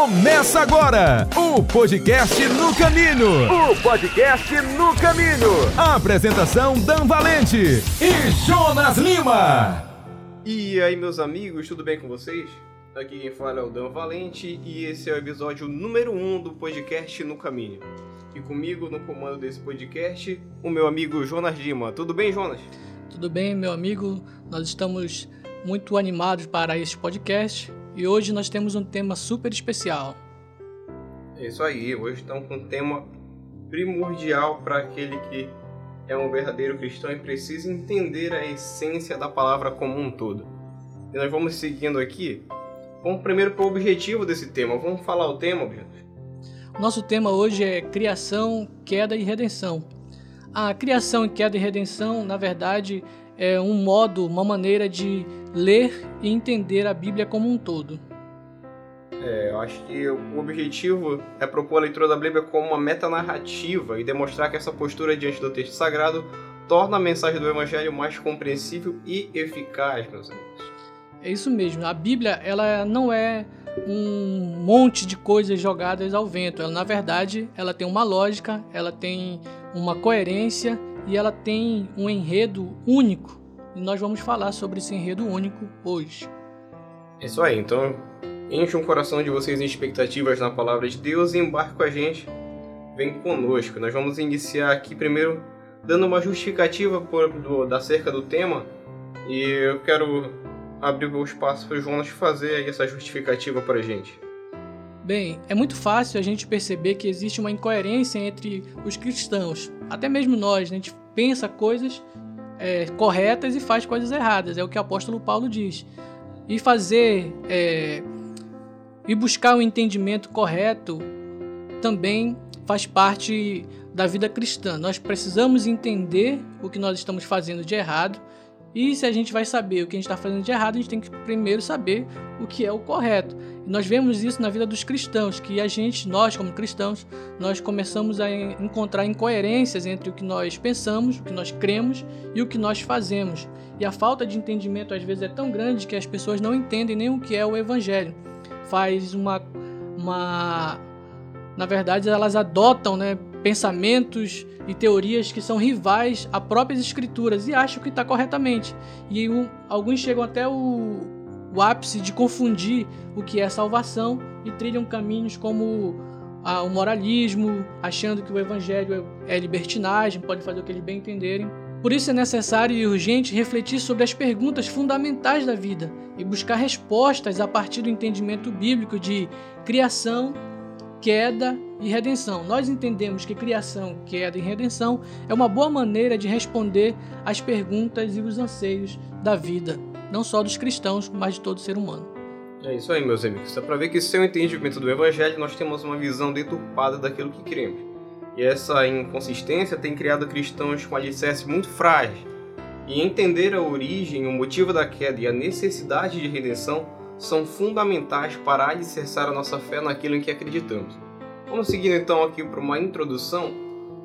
Começa agora o podcast No Caminho. O podcast No Caminho. A apresentação Dan Valente e Jonas Lima. E aí, meus amigos, tudo bem com vocês? Aqui quem fala é o Dan Valente e esse é o episódio número 1 um do podcast No Caminho. E comigo no comando desse podcast, o meu amigo Jonas Lima. Tudo bem, Jonas? Tudo bem, meu amigo? Nós estamos muito animados para este podcast e hoje nós temos um tema super especial. É isso aí, hoje estamos com um tema primordial para aquele que é um verdadeiro cristão e precisa entender a essência da palavra como um todo. E nós vamos seguindo aqui. Vamos primeiro para o objetivo desse tema. Vamos falar o tema, Brito? Nosso tema hoje é criação, queda e redenção. A criação, queda e redenção, na verdade, é um modo, uma maneira de ler e entender a Bíblia como um todo. É, eu acho que o objetivo é propor a leitura da Bíblia como uma metanarrativa e demonstrar que essa postura diante do texto sagrado torna a mensagem do Evangelho mais compreensível e eficaz, meus amigos. É isso mesmo. A Bíblia, ela não é um monte de coisas jogadas ao vento. Ela, na verdade, ela tem uma lógica, ela tem uma coerência e ela tem um enredo único. E nós vamos falar sobre esse enredo único hoje. É isso aí, então enche o coração de vocês em expectativas na palavra de Deus e embarque com a gente. Vem conosco. Nós vamos iniciar aqui primeiro dando uma justificativa por, do, da cerca do tema. E eu quero abrir o espaço para o Jonas fazer essa justificativa para a gente. Bem, é muito fácil a gente perceber que existe uma incoerência entre os cristãos. Até mesmo nós, né? a gente pensa coisas é, corretas e faz coisas erradas. É o que o apóstolo Paulo diz. E fazer é, e buscar o um entendimento correto também faz parte da vida cristã. Nós precisamos entender o que nós estamos fazendo de errado. E se a gente vai saber o que a gente está fazendo de errado, a gente tem que primeiro saber o que é o correto. Nós vemos isso na vida dos cristãos, que a gente, nós como cristãos, nós começamos a encontrar incoerências entre o que nós pensamos, o que nós cremos e o que nós fazemos. E a falta de entendimento às vezes é tão grande que as pessoas não entendem nem o que é o evangelho. Faz uma uma na verdade elas adotam, né, pensamentos e teorias que são rivais a próprias escrituras e acham que está corretamente. E um, alguns chegam até o, o, ápice de confundir o que é salvação e trilham caminhos como a, o moralismo, achando que o evangelho é, é libertinagem, pode fazer o que eles bem entenderem. Por isso é necessário e urgente refletir sobre as perguntas fundamentais da vida e buscar respostas a partir do entendimento bíblico de criação, queda e redenção. Nós entendemos que criação, queda e redenção é uma boa maneira de responder às perguntas e os anseios da vida, não só dos cristãos, mas de todo ser humano. É isso aí, meus amigos. Dá para ver que sem o entendimento do evangelho nós temos uma visão deturpada daquilo que queremos. E essa inconsistência tem criado cristãos com alicerce muito frágil. E entender a origem, o motivo da queda e a necessidade de redenção são fundamentais para alicerçar a nossa fé naquilo em que acreditamos. Vamos seguindo então aqui para uma introdução.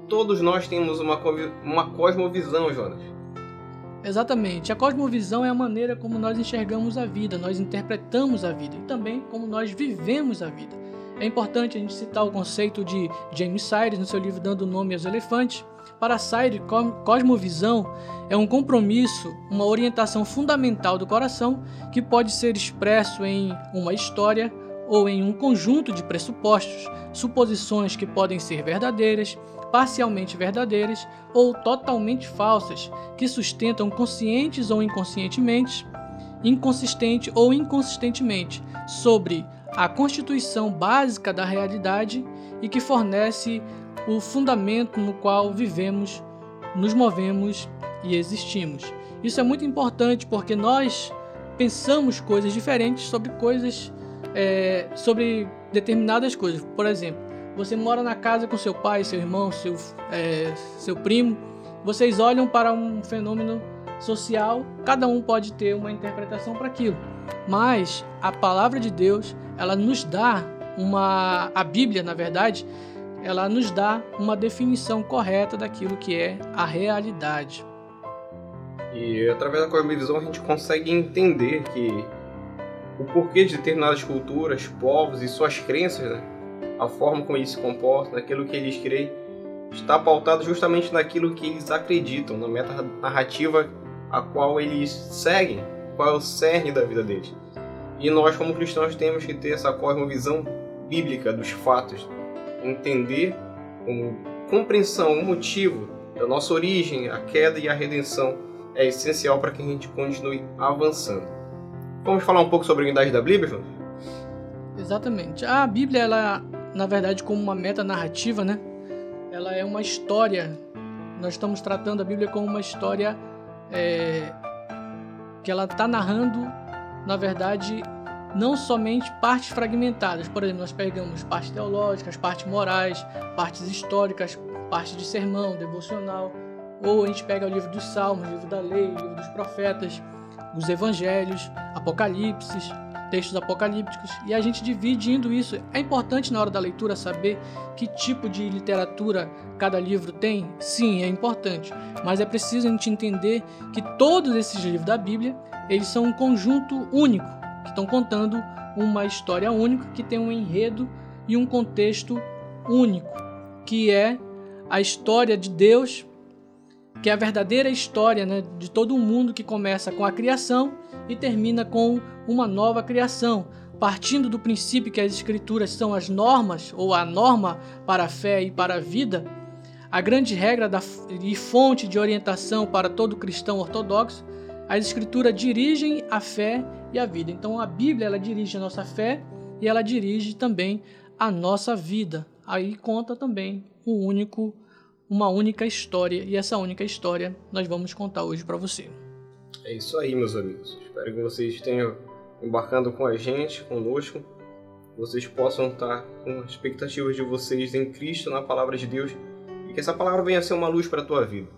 Todos nós temos uma, uma cosmovisão, Jonas. Exatamente. A cosmovisão é a maneira como nós enxergamos a vida, nós interpretamos a vida e também como nós vivemos a vida. É importante a gente citar o conceito de James Sires no seu livro Dando Nome aos Elefantes. Para Sires, cosmovisão é um compromisso, uma orientação fundamental do coração que pode ser expresso em uma história ou em um conjunto de pressupostos, suposições que podem ser verdadeiras, parcialmente verdadeiras ou totalmente falsas, que sustentam conscientes ou inconscientemente, inconsistente ou inconsistentemente sobre a constituição básica da realidade e que fornece o fundamento no qual vivemos, nos movemos e existimos. Isso é muito importante porque nós pensamos coisas diferentes sobre coisas, é, sobre determinadas coisas. Por exemplo, você mora na casa com seu pai, seu irmão, seu, é, seu primo. Vocês olham para um fenômeno social, cada um pode ter uma interpretação para aquilo. Mas a palavra de Deus, ela nos dá uma a Bíblia, na verdade, ela nos dá uma definição correta daquilo que é a realidade. E através da cosmovisão a gente consegue entender que o porquê de determinadas culturas, povos e suas crenças, né? a forma como eles se comportam, naquilo que eles creem, está pautado justamente naquilo que eles acreditam, na meta narrativa a qual eles seguem, qual é o cerne da vida deles. E nós, como cristãos, temos que ter essa visão bíblica dos fatos, entender com compreensão, o motivo da nossa origem, a queda e a redenção é essencial para que a gente continue avançando. Vamos falar um pouco sobre a unidade da Bíblia, João? Exatamente. A Bíblia, ela, na verdade, como uma meta narrativa, né? Ela é uma história. Nós estamos tratando a Bíblia como uma história é, que ela está narrando, na verdade, não somente partes fragmentadas. Por exemplo, nós pegamos partes teológicas, partes morais, partes históricas, partes de sermão, devocional. Ou a gente pega o livro dos Salmos, o livro da Lei, o livro dos Profetas, os Evangelhos, Apocalipses, textos apocalípticos, e a gente divide indo isso. É importante na hora da leitura saber que tipo de literatura cada livro tem? Sim, é importante, mas é preciso a gente entender que todos esses livros da Bíblia, eles são um conjunto único, que estão contando uma história única, que tem um enredo e um contexto único, que é a história de Deus que é a verdadeira história né, de todo o mundo que começa com a criação e termina com uma nova criação, partindo do princípio que as escrituras são as normas ou a norma para a fé e para a vida, a grande regra da, e fonte de orientação para todo cristão ortodoxo, as escrituras dirigem a fé e a vida. Então a Bíblia ela dirige a nossa fé e ela dirige também a nossa vida. Aí conta também o único uma única história e essa única história nós vamos contar hoje para você. É isso aí, meus amigos. Espero que vocês tenham embarcando com a gente, conosco. Vocês possam estar com as expectativas de vocês em Cristo, na palavra de Deus, e que essa palavra venha a ser uma luz para a tua vida.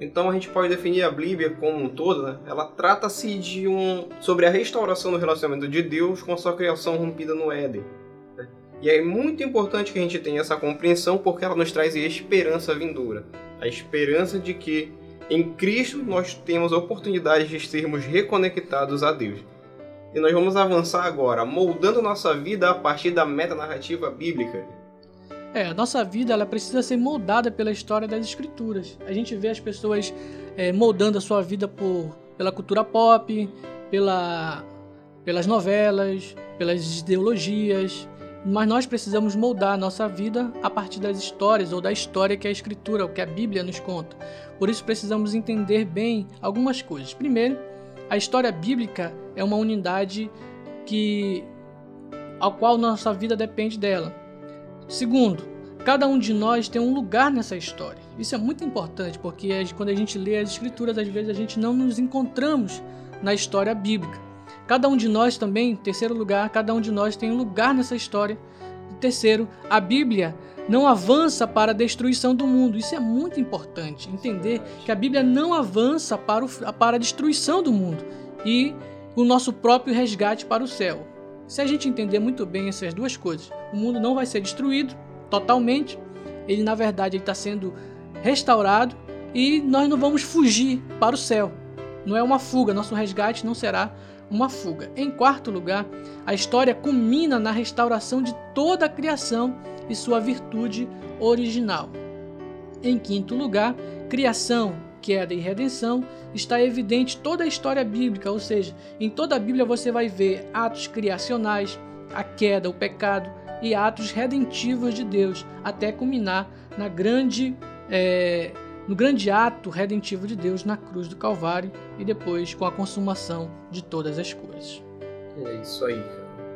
Então a gente pode definir a Bíblia como um todo, né? ela trata-se de um sobre a restauração do relacionamento de Deus com a sua criação rompida no Éden e é muito importante que a gente tenha essa compreensão porque ela nos traz a esperança vindoura. A esperança de que em Cristo nós temos a oportunidade de sermos reconectados a Deus. E nós vamos avançar agora, moldando nossa vida a partir da metanarrativa bíblica. É, a nossa vida ela precisa ser moldada pela história das escrituras. A gente vê as pessoas é, moldando a sua vida por, pela cultura pop, pela, pelas novelas, pelas ideologias, mas nós precisamos moldar a nossa vida a partir das histórias ou da história que a Escritura, o que a Bíblia nos conta. Por isso precisamos entender bem algumas coisas. Primeiro, a história bíblica é uma unidade que ao qual nossa vida depende dela. Segundo, cada um de nós tem um lugar nessa história. Isso é muito importante porque quando a gente lê as escrituras, às vezes a gente não nos encontramos na história bíblica. Cada um de nós também, terceiro lugar, cada um de nós tem um lugar nessa história. E terceiro, a Bíblia não avança para a destruição do mundo. Isso é muito importante, entender que a Bíblia não avança para, o, para a destruição do mundo e o nosso próprio resgate para o céu. Se a gente entender muito bem essas duas coisas, o mundo não vai ser destruído totalmente, ele na verdade está sendo restaurado e nós não vamos fugir para o céu. Não é uma fuga, nosso resgate não será uma fuga. Em quarto lugar, a história culmina na restauração de toda a criação e sua virtude original. Em quinto lugar, criação, queda e redenção, está evidente toda a história bíblica, ou seja, em toda a Bíblia você vai ver atos criacionais, a queda, o pecado e atos redentivos de Deus, até culminar na grande é, no grande ato redentivo de Deus na cruz do Calvário e depois com a consumação de todas as coisas. É isso aí.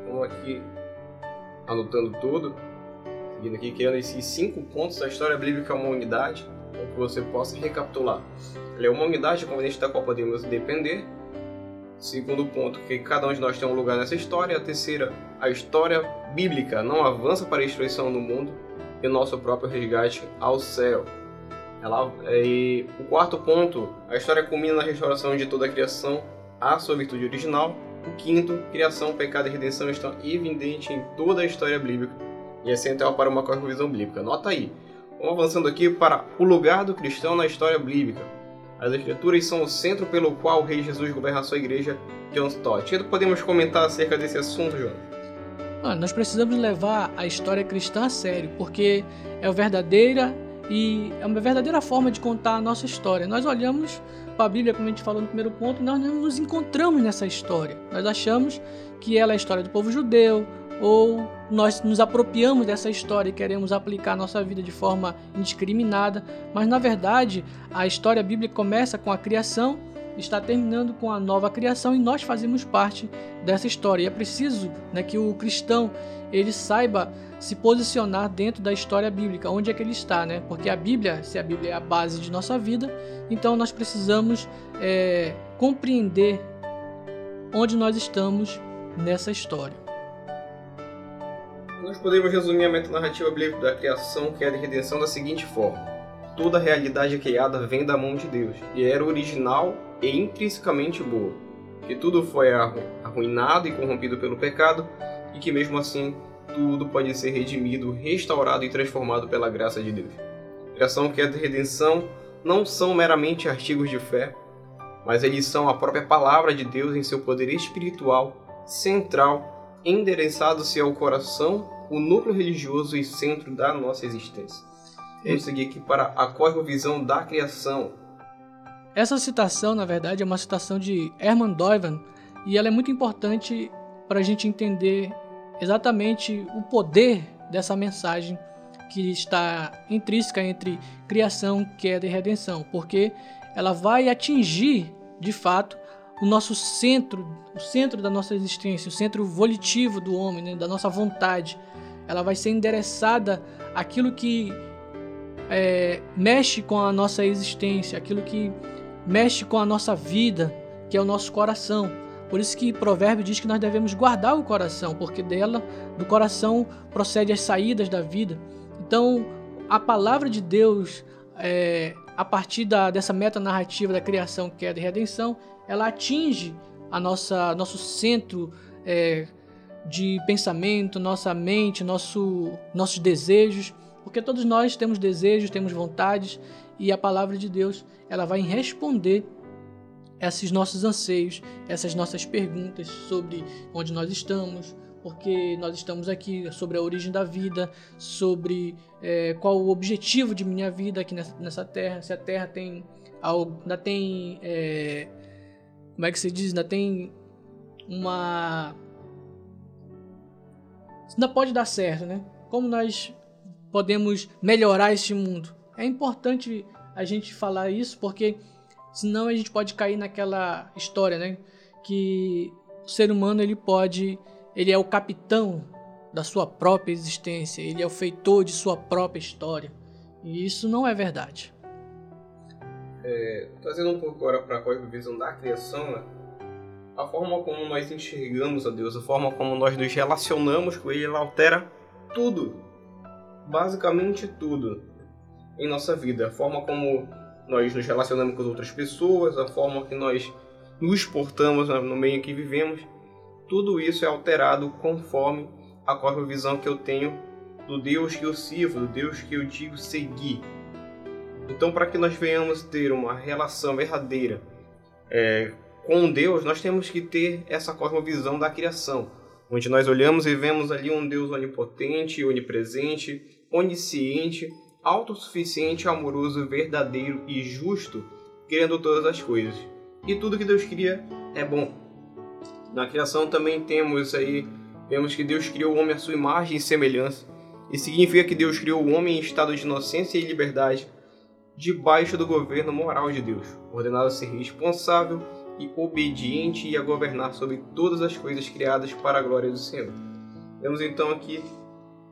Vamos aqui anotando tudo, seguindo aqui, criando esses cinco pontos da história bíblica uma unidade, para que você possa recapitular. Ele é uma unidade conveniente da qual podemos depender. Segundo ponto, que cada um de nós tem um lugar nessa história. A terceira, a história bíblica não avança para a destruição do mundo e o nosso próprio resgate ao céu. Ela, é, e o quarto ponto, a história culmina na restauração de toda a criação à sua virtude original. O quinto, criação, pecado e redenção estão evidentes em toda a história bíblica e é central para uma cosmovisão bíblica. Nota aí. Vamos avançando aqui para o lugar do cristão na história bíblica. As Escrituras são o centro pelo qual o Rei Jesus governa a sua igreja, John Stott. E podemos comentar acerca desse assunto, João? Ah, nós precisamos levar a história cristã a sério, porque é a verdadeira e é uma verdadeira forma de contar a nossa história. Nós olhamos para a Bíblia, como a gente falou no primeiro ponto, nós não nos encontramos nessa história. Nós achamos que ela é a história do povo judeu, ou nós nos apropriamos dessa história e queremos aplicar a nossa vida de forma indiscriminada, mas na verdade a história bíblica começa com a criação, está terminando com a nova criação e nós fazemos parte dessa história. E é preciso né, que o cristão ele saiba se posicionar dentro da história bíblica, onde é que ele está, né? Porque a Bíblia, se a Bíblia é a base de nossa vida, então nós precisamos é, compreender onde nós estamos nessa história. Nós podemos resumir a metanarrativa bíblica da criação, que é a de redenção, da seguinte forma: toda a realidade criada vem da mão de Deus e era original e intrinsecamente boa, que tudo foi arruinado e corrompido pelo pecado e que mesmo assim tudo pode ser redimido, restaurado e transformado pela graça de Deus. Criação que é de redenção não são meramente artigos de fé, mas eles são a própria palavra de Deus em seu poder espiritual, central, endereçado-se ao coração, o núcleo religioso e centro da nossa existência. Vamos seguir aqui para a cosmovisão da criação. Essa citação, na verdade, é uma citação de Herman Doivan e ela é muito importante para a gente entender exatamente o poder dessa mensagem que está intrínseca entre criação, queda e redenção, porque ela vai atingir, de fato, o nosso centro, o centro da nossa existência, o centro volitivo do homem, né, da nossa vontade. Ela vai ser endereçada aquilo que é, mexe com a nossa existência, aquilo que mexe com a nossa vida, que é o nosso coração. Por isso que provérbio diz que nós devemos guardar o coração, porque dela, do coração, procede as saídas da vida. Então, a palavra de Deus, é, a partir da, dessa metanarrativa da criação, que é a de redenção, ela atinge a nossa nosso centro é, de pensamento, nossa mente, nosso, nossos desejos, porque todos nós temos desejos, temos vontades, e a palavra de Deus ela vai responder esses nossos anseios, essas nossas perguntas sobre onde nós estamos, porque nós estamos aqui, sobre a origem da vida, sobre é, qual o objetivo de minha vida aqui nessa, nessa terra, se a terra tem algo, ainda tem, é, como é que se diz, ainda tem uma, ainda pode dar certo, né? Como nós podemos melhorar este mundo? É importante a gente falar isso porque Senão a gente pode cair naquela história, né? Que o ser humano ele pode, ele é o capitão da sua própria existência, ele é o feitor de sua própria história. E isso não é verdade. É, trazendo um pouco agora para a visão da criação, né? a forma como nós enxergamos a Deus, a forma como nós nos relacionamos com Ele, ela altera tudo, basicamente tudo em nossa vida. A forma como nós nos relacionamos com as outras pessoas, a forma que nós nos portamos no meio que vivemos, tudo isso é alterado conforme a cosmovisão que eu tenho do Deus que eu sirvo, do Deus que eu digo seguir. Então, para que nós venhamos ter uma relação verdadeira é, com Deus, nós temos que ter essa cosmovisão da criação, onde nós olhamos e vemos ali um Deus onipotente, onipresente, onisciente, autossuficiente, amoroso, verdadeiro e justo, criando todas as coisas. E tudo que Deus cria é bom. Na criação também temos aí, vemos que Deus criou o homem à sua imagem e semelhança. Isso significa que Deus criou o homem em estado de inocência e liberdade, debaixo do governo moral de Deus, ordenado a ser responsável e obediente e a governar sobre todas as coisas criadas para a glória do Senhor. Vemos então aqui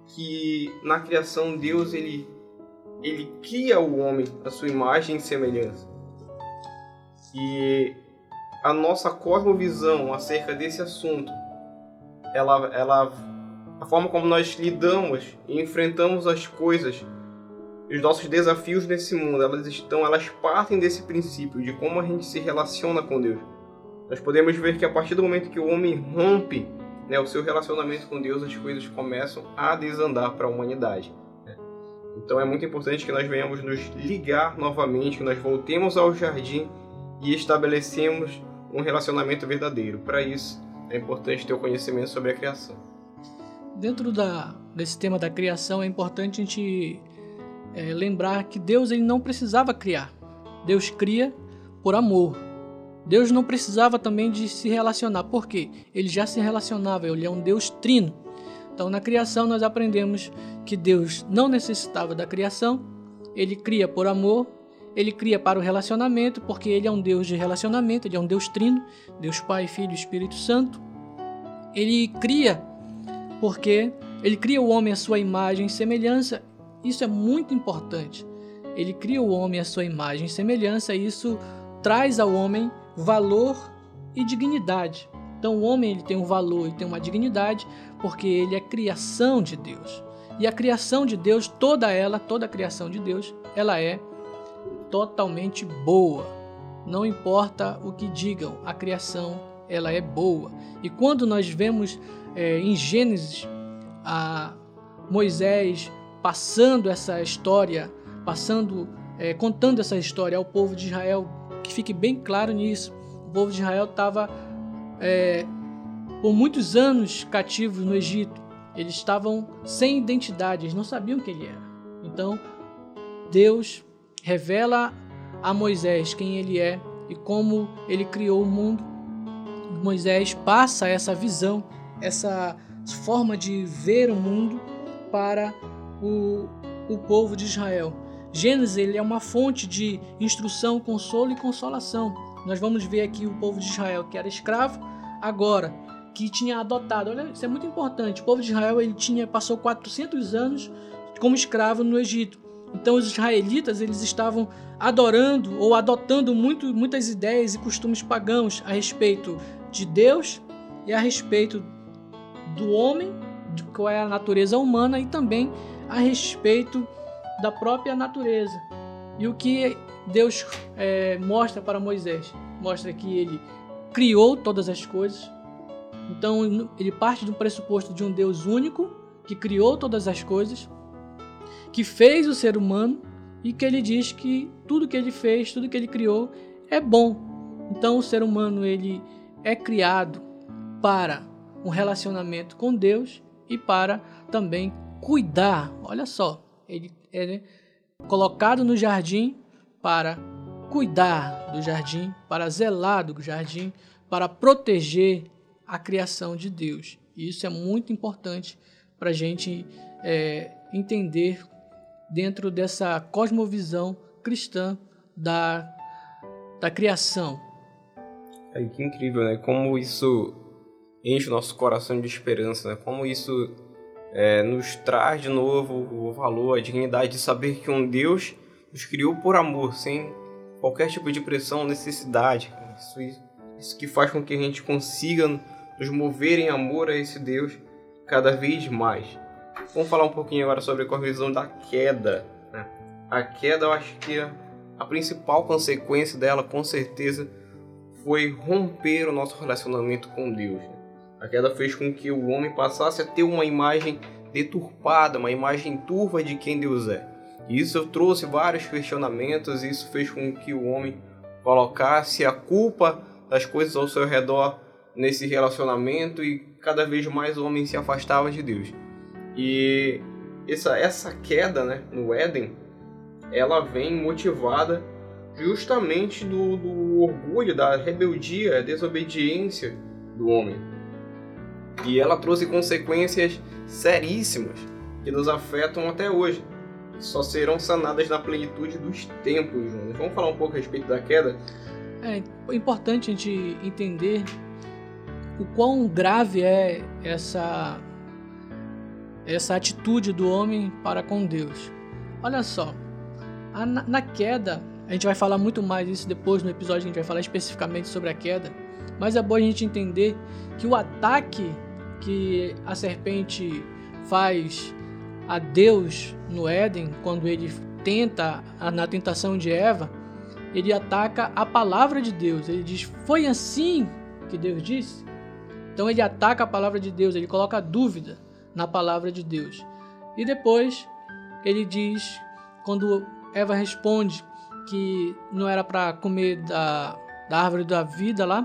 que na criação Deus ele ele cria o homem à sua imagem e semelhança. E a nossa cosmovisão acerca desse assunto, ela, ela, a forma como nós lidamos e enfrentamos as coisas, os nossos desafios nesse mundo, elas estão, elas partem desse princípio de como a gente se relaciona com Deus. Nós podemos ver que a partir do momento que o homem rompe né, o seu relacionamento com Deus, as coisas começam a desandar para a humanidade. Então é muito importante que nós venhamos nos ligar novamente, que nós voltemos ao jardim e estabelecemos um relacionamento verdadeiro. Para isso, é importante ter o conhecimento sobre a criação. Dentro da, desse tema da criação, é importante a gente é, lembrar que Deus ele não precisava criar. Deus cria por amor. Deus não precisava também de se relacionar, porque ele já se relacionava, ele é um Deus trino. Então, na criação, nós aprendemos que Deus não necessitava da criação, ele cria por amor, ele cria para o relacionamento, porque ele é um Deus de relacionamento, ele é um Deus trino, Deus Pai, Filho e Espírito Santo. Ele cria porque ele cria o homem à sua imagem e semelhança. Isso é muito importante. Ele cria o homem à sua imagem e semelhança, e isso traz ao homem valor e dignidade. Então o homem ele tem um valor e tem uma dignidade porque ele é criação de Deus. E a criação de Deus, toda ela, toda a criação de Deus, ela é totalmente boa. Não importa o que digam, a criação ela é boa. E quando nós vemos é, em Gênesis a Moisés passando essa história, passando, é, contando essa história ao povo de Israel, que fique bem claro nisso. O povo de Israel estava é, por muitos anos cativos no Egito. Eles estavam sem identidade, eles não sabiam quem ele era. Então, Deus revela a Moisés quem ele é e como ele criou o mundo. Moisés passa essa visão, essa forma de ver o mundo para o, o povo de Israel. Gênesis ele é uma fonte de instrução, consolo e consolação. Nós vamos ver aqui o povo de Israel que era escravo, agora que tinha adotado. Olha, isso é muito importante. O povo de Israel ele tinha passou 400 anos como escravo no Egito. Então os israelitas eles estavam adorando ou adotando muito, muitas ideias e costumes pagãos a respeito de Deus e a respeito do homem, de qual é a natureza humana e também a respeito da própria natureza. E o que Deus é, mostra para Moisés? Mostra que ele criou todas as coisas. Então ele parte do pressuposto de um Deus único que criou todas as coisas, que fez o ser humano e que ele diz que tudo que ele fez, tudo que ele criou é bom. Então o ser humano ele é criado para um relacionamento com Deus e para também cuidar. Olha só, ele é colocado no jardim para cuidar do jardim, para zelar do jardim, para proteger a criação de Deus. E isso é muito importante para a gente é, entender dentro dessa cosmovisão cristã da, da criação. É, que incrível, né? Como isso enche o nosso coração de esperança, né? Como isso é, nos traz de novo o valor, a dignidade de saber que um Deus nos criou por amor, sem qualquer tipo de pressão, necessidade. Isso, isso que faz com que a gente consiga nos mover em amor a esse Deus cada vez mais. Vamos falar um pouquinho agora sobre a visão da queda. Né? A queda, eu acho que a principal consequência dela, com certeza, foi romper o nosso relacionamento com Deus. Né? A queda fez com que o homem passasse a ter uma imagem deturpada, uma imagem turva de quem Deus é. E isso trouxe vários questionamentos, e isso fez com que o homem colocasse a culpa das coisas ao seu redor nesse relacionamento e cada vez mais o homem se afastava de Deus. E essa, essa queda né, no Éden, ela vem motivada justamente do, do orgulho, da rebeldia, desobediência do homem. E ela trouxe consequências seríssimas que nos afetam até hoje. Só serão sanadas na plenitude dos tempos, Jonas. Vamos falar um pouco a respeito da queda? É importante a gente entender o quão grave é essa essa atitude do homem para com Deus. Olha só, a, na queda, a gente vai falar muito mais disso depois no episódio, a gente vai falar especificamente sobre a queda, mas é bom a gente entender que o ataque que a serpente faz a Deus no Éden, quando ele tenta na tentação de Eva, ele ataca a palavra de Deus. Ele diz: Foi assim que Deus disse? Então ele ataca a palavra de Deus, ele coloca dúvida na palavra de Deus. E depois ele diz, quando Eva responde que não era para comer da, da árvore da vida lá,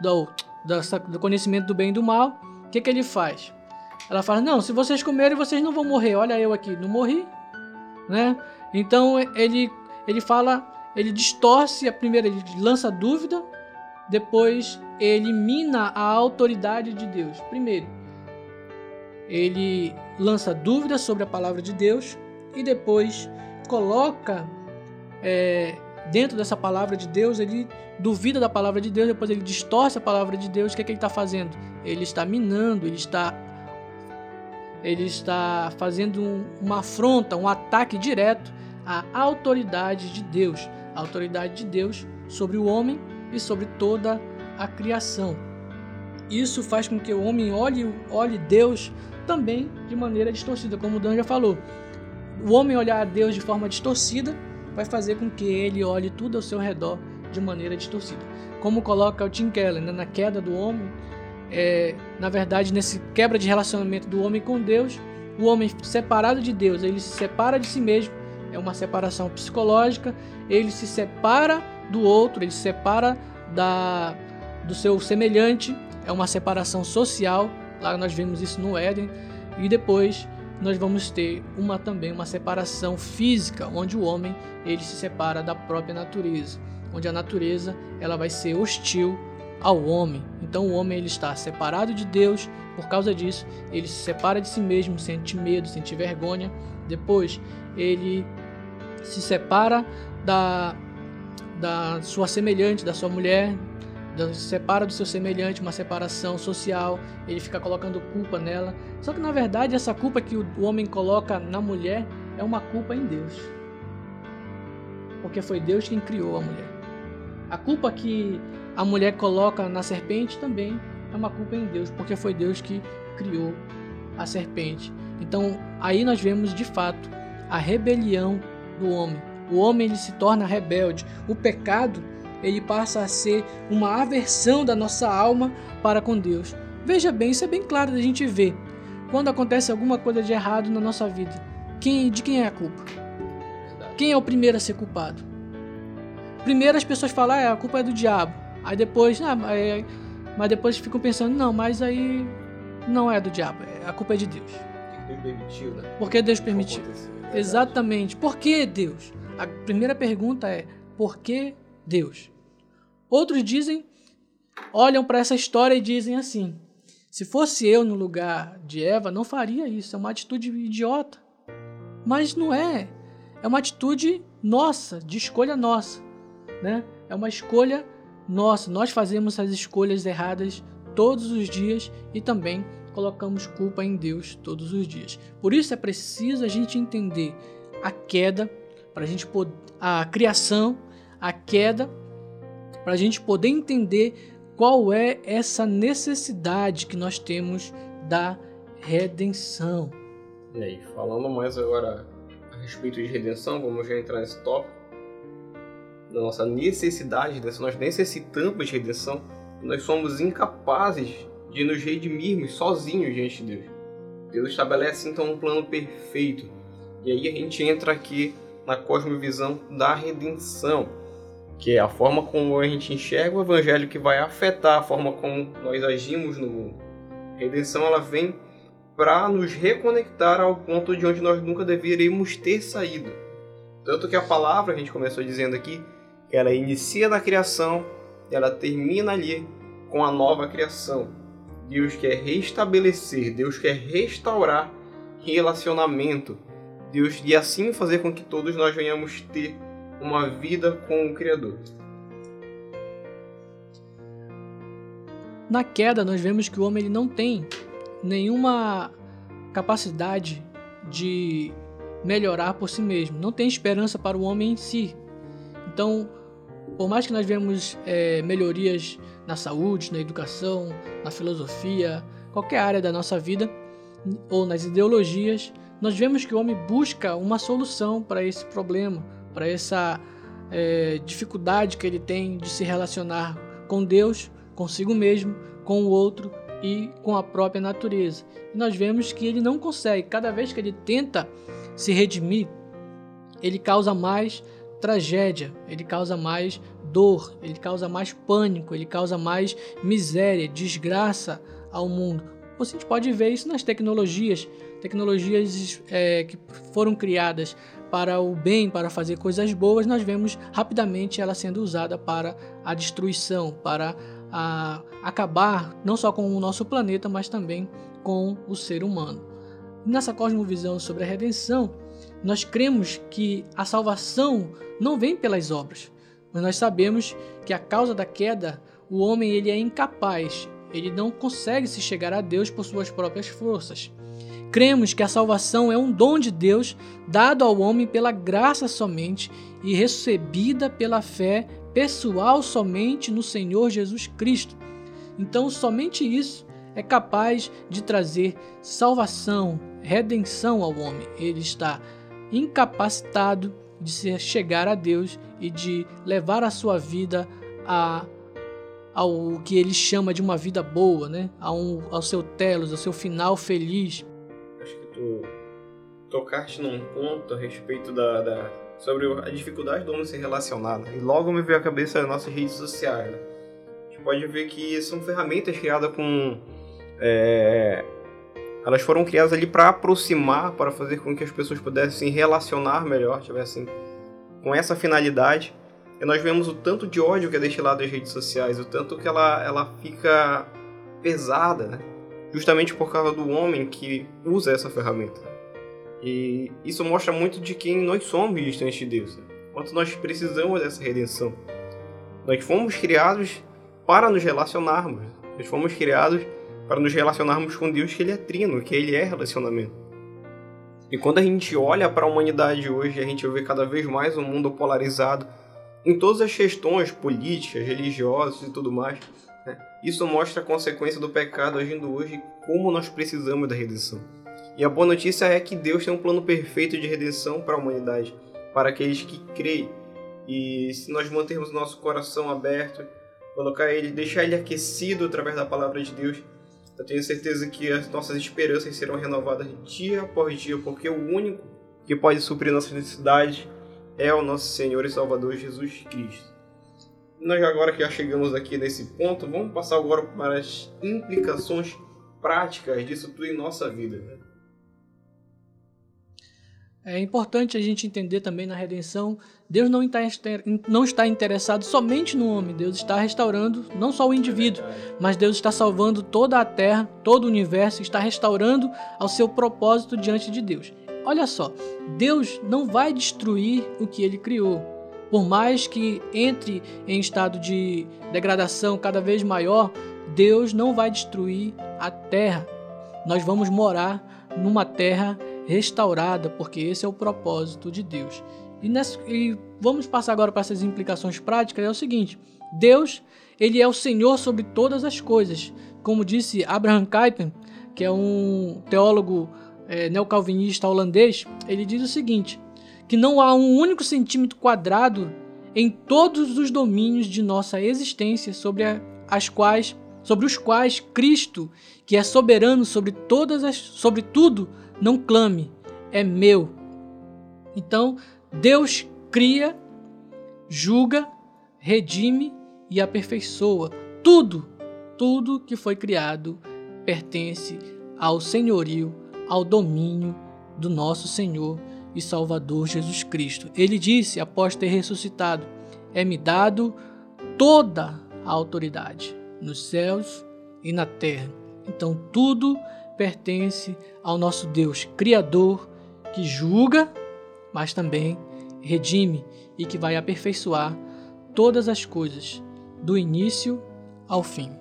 do, do conhecimento do bem e do mal, que, que ele faz? Ela fala: Não, se vocês comerem, vocês não vão morrer. Olha eu aqui, não morri, né? Então ele ele fala, ele distorce a primeira, ele lança dúvida, depois ele mina a autoridade de Deus. Primeiro, ele lança dúvidas sobre a palavra de Deus e depois coloca é, dentro dessa palavra de Deus, ele duvida da palavra de Deus, depois ele distorce a palavra de Deus. O que, é que ele está fazendo? Ele está minando, ele está ele está fazendo um, uma afronta, um ataque direto à autoridade de Deus, a autoridade de Deus sobre o homem e sobre toda a criação. Isso faz com que o homem olhe, olhe Deus também de maneira distorcida, como o Dan já falou. O homem olhar a Deus de forma distorcida vai fazer com que ele olhe tudo ao seu redor de maneira distorcida. Como coloca o Tim Keller né, na queda do homem, é, na verdade, nesse quebra de relacionamento do homem com Deus, o homem separado de Deus, ele se separa de si mesmo, é uma separação psicológica, ele se separa do outro, ele se separa da, do seu semelhante, é uma separação social, lá nós vimos isso no Éden, e depois nós vamos ter uma também uma separação física, onde o homem ele se separa da própria natureza, onde a natureza ela vai ser hostil ao homem. Então o homem ele está separado de Deus, por causa disso, ele se separa de si mesmo, sente medo, sente vergonha. Depois, ele se separa da, da sua semelhante, da sua mulher, se separa do seu semelhante, uma separação social, ele fica colocando culpa nela. Só que na verdade, essa culpa que o homem coloca na mulher é uma culpa em Deus. Porque foi Deus quem criou a mulher. A culpa que a mulher coloca na serpente também é uma culpa em Deus, porque foi Deus que criou a serpente. Então, aí nós vemos de fato a rebelião do homem. O homem ele se torna rebelde. O pecado ele passa a ser uma aversão da nossa alma para com Deus. Veja bem, isso é bem claro da gente ver. Quando acontece alguma coisa de errado na nossa vida, quem, de quem é a culpa? Quem é o primeiro a ser culpado? Primeiro as pessoas falam, ah, a culpa é do diabo. Aí depois, ah, é, mas depois ficam pensando, não, mas aí não é do diabo, é, a culpa é de Deus. Deus permitiu, né? Por que Deus permitiu? É Exatamente. Por que Deus? A primeira pergunta é: por que Deus? Outros dizem, olham para essa história e dizem assim: se fosse eu no lugar de Eva, não faria isso. É uma atitude idiota. Mas não é. É uma atitude nossa, de escolha nossa. Né? É uma escolha nossa. Nós fazemos as escolhas erradas todos os dias e também colocamos culpa em Deus todos os dias. Por isso é preciso a gente entender a queda, para a gente poder, a criação, a queda, para a gente poder entender qual é essa necessidade que nós temos da redenção. E aí, falando mais agora a respeito de redenção, vamos já entrar nesse tópico da nossa necessidade dessa, nós necessitamos de redenção, nós somos incapazes de nos redimirmos sozinhos diante de Deus. Deus estabelece então um plano perfeito. E aí a gente entra aqui na cosmovisão da redenção, que é a forma como a gente enxerga o evangelho que vai afetar a forma como nós agimos no mundo. A redenção ela vem para nos reconectar ao ponto de onde nós nunca deveríamos ter saído. Tanto que a palavra, a gente começou dizendo aqui, ela inicia na criação, ela termina ali com a nova criação. Deus quer restabelecer, Deus quer restaurar relacionamento. Deus e assim fazer com que todos nós venhamos ter uma vida com o Criador. Na queda, nós vemos que o homem ele não tem nenhuma capacidade de melhorar por si mesmo, não tem esperança para o homem em si. Então, por mais que nós vemos é, melhorias na saúde, na educação, na filosofia, qualquer área da nossa vida ou nas ideologias, nós vemos que o homem busca uma solução para esse problema, para essa é, dificuldade que ele tem de se relacionar com Deus, consigo mesmo, com o outro e com a própria natureza. E nós vemos que ele não consegue. Cada vez que ele tenta se redimir, ele causa mais tragédia, ele causa mais dor, ele causa mais pânico, ele causa mais miséria, desgraça ao mundo. Você pode ver isso nas tecnologias, tecnologias é, que foram criadas para o bem, para fazer coisas boas, nós vemos rapidamente ela sendo usada para a destruição, para a, acabar não só com o nosso planeta, mas também com o ser humano. Nessa cosmovisão sobre a redenção, nós cremos que a salvação não vem pelas obras, mas nós sabemos que a causa da queda, o homem ele é incapaz, ele não consegue se chegar a Deus por suas próprias forças. Cremos que a salvação é um dom de Deus dado ao homem pela graça somente e recebida pela fé pessoal somente no Senhor Jesus Cristo. Então, somente isso é capaz de trazer salvação, redenção ao homem. Ele está incapacitado de chegar a Deus e de levar a sua vida a ao que ele chama de uma vida boa, né? Ao, ao seu telos, ao seu final feliz. Tocaste num ponto a respeito da, da sobre a dificuldade do homem se relacionar. Né? E logo me veio à cabeça as nossas redes sociais. Né? A gente pode ver que são ferramentas criadas com é, elas foram criadas ali para aproximar, para fazer com que as pessoas pudessem se relacionar melhor, tivessem com essa finalidade. E nós vemos o tanto de ódio que é destilado das redes sociais, o tanto que ela, ela fica pesada, né? justamente por causa do homem que usa essa ferramenta. E isso mostra muito de quem nós somos distantes de Deus, né? quanto nós precisamos dessa redenção. Nós fomos criados para nos relacionarmos, nós fomos criados para nos relacionarmos com Deus que Ele é trino, que Ele é relacionamento. E quando a gente olha para a humanidade hoje, a gente vê cada vez mais um mundo polarizado, em todas as questões políticas, religiosas e tudo mais. Né? Isso mostra a consequência do pecado agindo hoje como nós precisamos da redenção. E a boa notícia é que Deus tem um plano perfeito de redenção para a humanidade, para aqueles que creem. E se nós mantermos nosso coração aberto, colocar ele, deixar ele aquecido através da palavra de Deus, eu tenho certeza que as nossas esperanças serão renovadas dia após dia, porque o único que pode suprir nossas necessidades é o nosso Senhor e Salvador Jesus Cristo. Nós agora que já chegamos aqui nesse ponto, vamos passar agora para as implicações práticas disso tudo em nossa vida. Né? É importante a gente entender também na redenção, Deus não está, não está interessado somente no homem, Deus está restaurando não só o indivíduo, mas Deus está salvando toda a terra, todo o universo, está restaurando ao seu propósito diante de Deus. Olha só, Deus não vai destruir o que ele criou. Por mais que entre em estado de degradação cada vez maior, Deus não vai destruir a terra. Nós vamos morar numa terra restaurada, porque esse é o propósito de Deus. E, nessa, e vamos passar agora para essas implicações práticas. É o seguinte: Deus, ele é o Senhor sobre todas as coisas. Como disse Abraham Kuypen, que é um teólogo é, neocalvinista holandês, ele diz o seguinte: que não há um único centímetro quadrado em todos os domínios de nossa existência sobre a, as quais sobre os quais Cristo, que é soberano sobre todas as sobre tudo, não clame, é meu. Então, Deus cria, julga, redime e aperfeiçoa. Tudo, tudo que foi criado pertence ao senhorio, ao domínio do nosso Senhor e Salvador Jesus Cristo. Ele disse, após ter ressuscitado: É-me dado toda a autoridade nos céus e na terra. Então tudo pertence ao nosso Deus Criador, que julga, mas também redime e que vai aperfeiçoar todas as coisas, do início ao fim.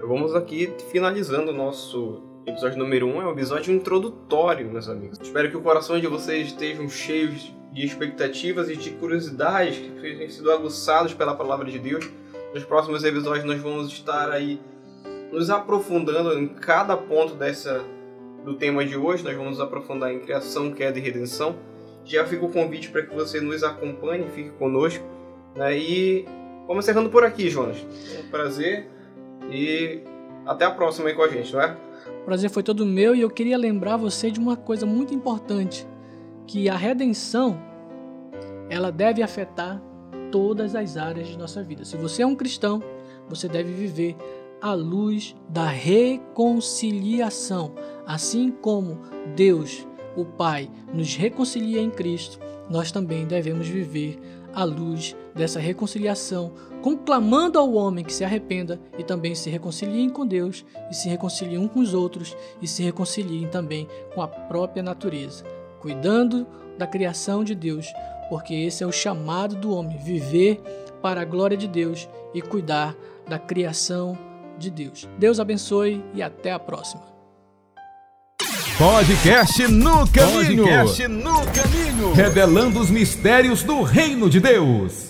Vamos aqui finalizando o nosso episódio número 1, um, é um episódio introdutório, meus amigos. Espero que o coração de vocês estejam cheios de expectativas e de curiosidades que tenham sido aguçados pela palavra de Deus. Nos próximos episódios nós vamos estar aí nos aprofundando em cada ponto dessa do tema de hoje. Nós vamos nos aprofundar em criação, queda e redenção. Já fica o convite para que você nos acompanhe, fique conosco. Né? E vamos encerrando por aqui, Jonas. Um prazer e até a próxima aí com a gente, não é? O prazer foi todo meu e eu queria lembrar você de uma coisa muito importante, que a redenção ela deve afetar todas as áreas de nossa vida. Se você é um cristão, você deve viver à luz da reconciliação, assim como Deus, o Pai, nos reconcilia em Cristo, nós também devemos viver à luz dessa reconciliação, conclamando ao homem que se arrependa e também se reconciliem com Deus e se reconciliem um com os outros e se reconciliem também com a própria natureza, cuidando da criação de Deus, porque esse é o chamado do homem, viver para a glória de Deus e cuidar da criação de Deus. Deus abençoe e até a próxima. Podcast no caminho. Podcast no caminho. Revelando os mistérios do reino de Deus.